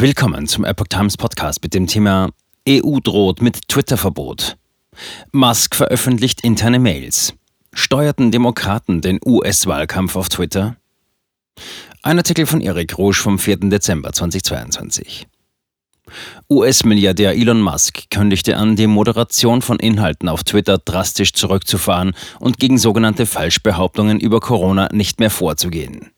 Willkommen zum Epoch Times Podcast mit dem Thema EU droht mit Twitter-Verbot. Musk veröffentlicht interne Mails. Steuerten Demokraten den US-Wahlkampf auf Twitter? Ein Artikel von Eric Rouge vom 4. Dezember 2022. US-Milliardär Elon Musk kündigte an, die Moderation von Inhalten auf Twitter drastisch zurückzufahren und gegen sogenannte Falschbehauptungen über Corona nicht mehr vorzugehen.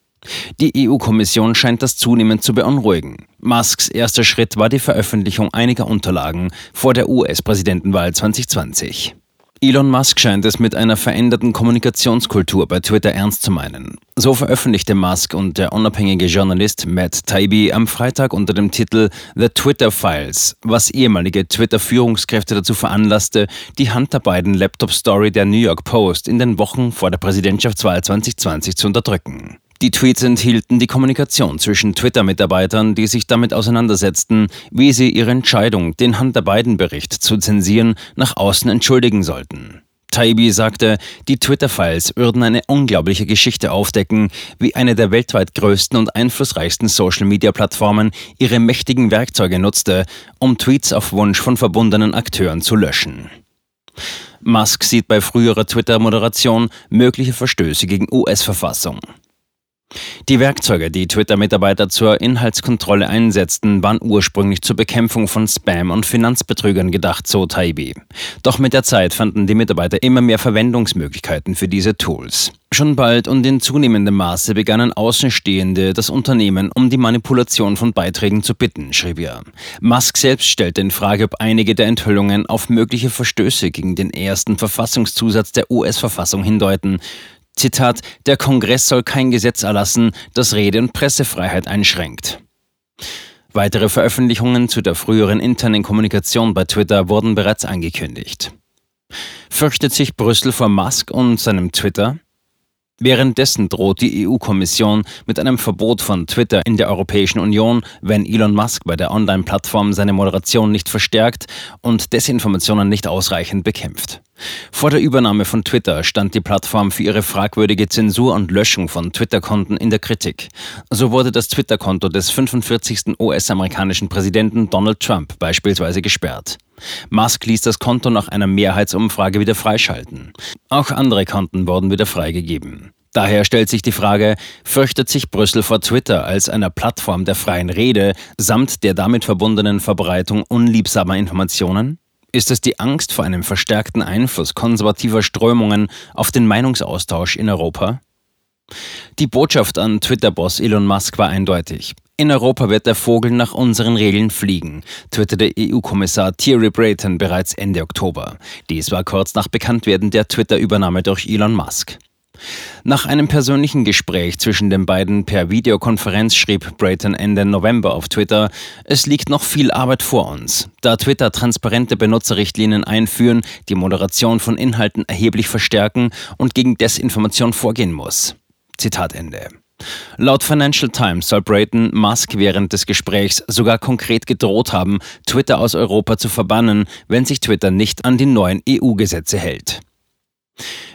Die EU-Kommission scheint das zunehmend zu beunruhigen. Musks erster Schritt war die Veröffentlichung einiger Unterlagen vor der US-Präsidentenwahl 2020. Elon Musk scheint es mit einer veränderten Kommunikationskultur bei Twitter ernst zu meinen. So veröffentlichte Musk und der unabhängige Journalist Matt Taibbi am Freitag unter dem Titel The Twitter Files, was ehemalige Twitter-Führungskräfte dazu veranlasste, die Hunter Biden Laptop-Story der New York Post in den Wochen vor der Präsidentschaftswahl 2020 zu unterdrücken. Die Tweets enthielten die Kommunikation zwischen Twitter-Mitarbeitern, die sich damit auseinandersetzten, wie sie ihre Entscheidung, den Hunter Biden-Bericht zu zensieren, nach außen entschuldigen sollten. Taibi sagte, die Twitter-Files würden eine unglaubliche Geschichte aufdecken, wie eine der weltweit größten und einflussreichsten Social-Media-Plattformen ihre mächtigen Werkzeuge nutzte, um Tweets auf Wunsch von verbundenen Akteuren zu löschen. Musk sieht bei früherer Twitter-Moderation mögliche Verstöße gegen US-Verfassung. Die Werkzeuge, die Twitter-Mitarbeiter zur Inhaltskontrolle einsetzten, waren ursprünglich zur Bekämpfung von Spam und Finanzbetrügern gedacht, so Taibi. Doch mit der Zeit fanden die Mitarbeiter immer mehr Verwendungsmöglichkeiten für diese Tools. Schon bald und in zunehmendem Maße begannen Außenstehende das Unternehmen um die Manipulation von Beiträgen zu bitten, schrieb er. Musk selbst stellte in Frage, ob einige der Enthüllungen auf mögliche Verstöße gegen den ersten Verfassungszusatz der US-Verfassung hindeuten. Zitat, der Kongress soll kein Gesetz erlassen, das Rede- und Pressefreiheit einschränkt. Weitere Veröffentlichungen zu der früheren internen Kommunikation bei Twitter wurden bereits angekündigt. Fürchtet sich Brüssel vor Musk und seinem Twitter? Währenddessen droht die EU-Kommission mit einem Verbot von Twitter in der Europäischen Union, wenn Elon Musk bei der Online-Plattform seine Moderation nicht verstärkt und Desinformationen nicht ausreichend bekämpft. Vor der Übernahme von Twitter stand die Plattform für ihre fragwürdige Zensur und Löschung von Twitter-Konten in der Kritik. So wurde das Twitter-Konto des 45. US-amerikanischen Präsidenten Donald Trump beispielsweise gesperrt. Musk ließ das Konto nach einer Mehrheitsumfrage wieder freischalten. Auch andere Konten wurden wieder freigegeben. Daher stellt sich die Frage, fürchtet sich Brüssel vor Twitter als einer Plattform der freien Rede samt der damit verbundenen Verbreitung unliebsamer Informationen? Ist es die Angst vor einem verstärkten Einfluss konservativer Strömungen auf den Meinungsaustausch in Europa? Die Botschaft an Twitter-Boss Elon Musk war eindeutig. In Europa wird der Vogel nach unseren Regeln fliegen, twitterte EU-Kommissar Thierry Brayton bereits Ende Oktober. Dies war kurz nach Bekanntwerden der Twitter-Übernahme durch Elon Musk. Nach einem persönlichen Gespräch zwischen den beiden per Videokonferenz schrieb Brayton Ende November auf Twitter, es liegt noch viel Arbeit vor uns, da Twitter transparente Benutzerrichtlinien einführen, die Moderation von Inhalten erheblich verstärken und gegen Desinformation vorgehen muss. Zitat Ende. Laut Financial Times soll Brayton Musk während des Gesprächs sogar konkret gedroht haben, Twitter aus Europa zu verbannen, wenn sich Twitter nicht an die neuen EU-Gesetze hält.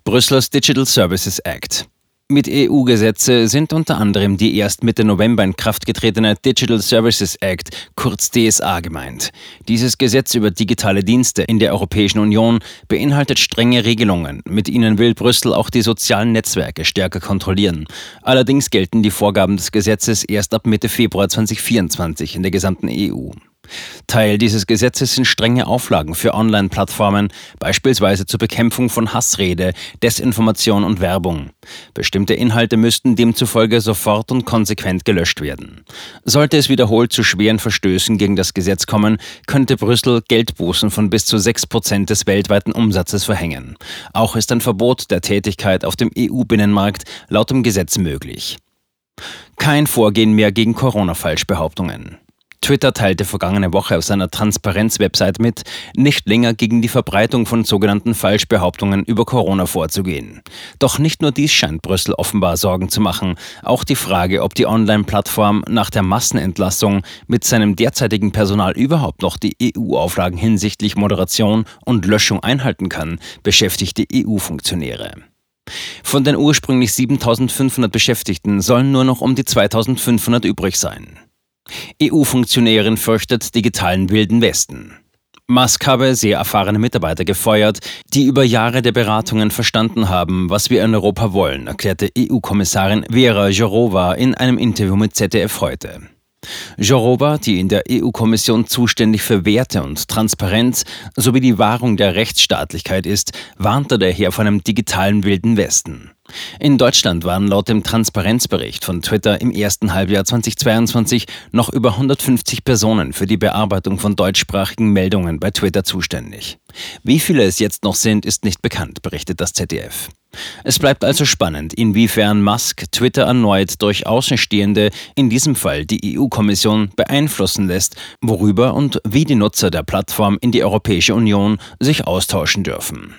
Brüssels Digital Services Act. Mit EU-Gesetze sind unter anderem die erst Mitte November in Kraft getretene Digital Services Act, kurz DSA, gemeint. Dieses Gesetz über digitale Dienste in der Europäischen Union beinhaltet strenge Regelungen. Mit ihnen will Brüssel auch die sozialen Netzwerke stärker kontrollieren. Allerdings gelten die Vorgaben des Gesetzes erst ab Mitte Februar 2024 in der gesamten EU. Teil dieses Gesetzes sind strenge Auflagen für Online-Plattformen, beispielsweise zur Bekämpfung von Hassrede, Desinformation und Werbung. Bestimmte Inhalte müssten demzufolge sofort und konsequent gelöscht werden. Sollte es wiederholt zu schweren Verstößen gegen das Gesetz kommen, könnte Brüssel Geldbußen von bis zu 6 Prozent des weltweiten Umsatzes verhängen. Auch ist ein Verbot der Tätigkeit auf dem EU-Binnenmarkt laut dem Gesetz möglich. Kein Vorgehen mehr gegen Corona-Falschbehauptungen. Twitter teilte vergangene Woche auf seiner Transparenz-Website mit, nicht länger gegen die Verbreitung von sogenannten Falschbehauptungen über Corona vorzugehen. Doch nicht nur dies scheint Brüssel offenbar Sorgen zu machen. Auch die Frage, ob die Online-Plattform nach der Massenentlassung mit seinem derzeitigen Personal überhaupt noch die EU-Auflagen hinsichtlich Moderation und Löschung einhalten kann, beschäftigt die EU-Funktionäre. Von den ursprünglich 7500 Beschäftigten sollen nur noch um die 2500 übrig sein. EU-Funktionärin fürchtet digitalen Wilden Westen. Musk habe sehr erfahrene Mitarbeiter gefeuert, die über Jahre der Beratungen verstanden haben, was wir in Europa wollen, erklärte EU-Kommissarin Vera Jourova in einem Interview mit ZDF heute. Jourova, die in der EU-Kommission zuständig für Werte und Transparenz sowie die Wahrung der Rechtsstaatlichkeit ist, warnte daher vor einem digitalen Wilden Westen. In Deutschland waren laut dem Transparenzbericht von Twitter im ersten Halbjahr 2022 noch über 150 Personen für die Bearbeitung von deutschsprachigen Meldungen bei Twitter zuständig. Wie viele es jetzt noch sind, ist nicht bekannt, berichtet das ZDF. Es bleibt also spannend, inwiefern Musk Twitter erneut durch Außenstehende, in diesem Fall die EU-Kommission, beeinflussen lässt, worüber und wie die Nutzer der Plattform in die Europäische Union sich austauschen dürfen.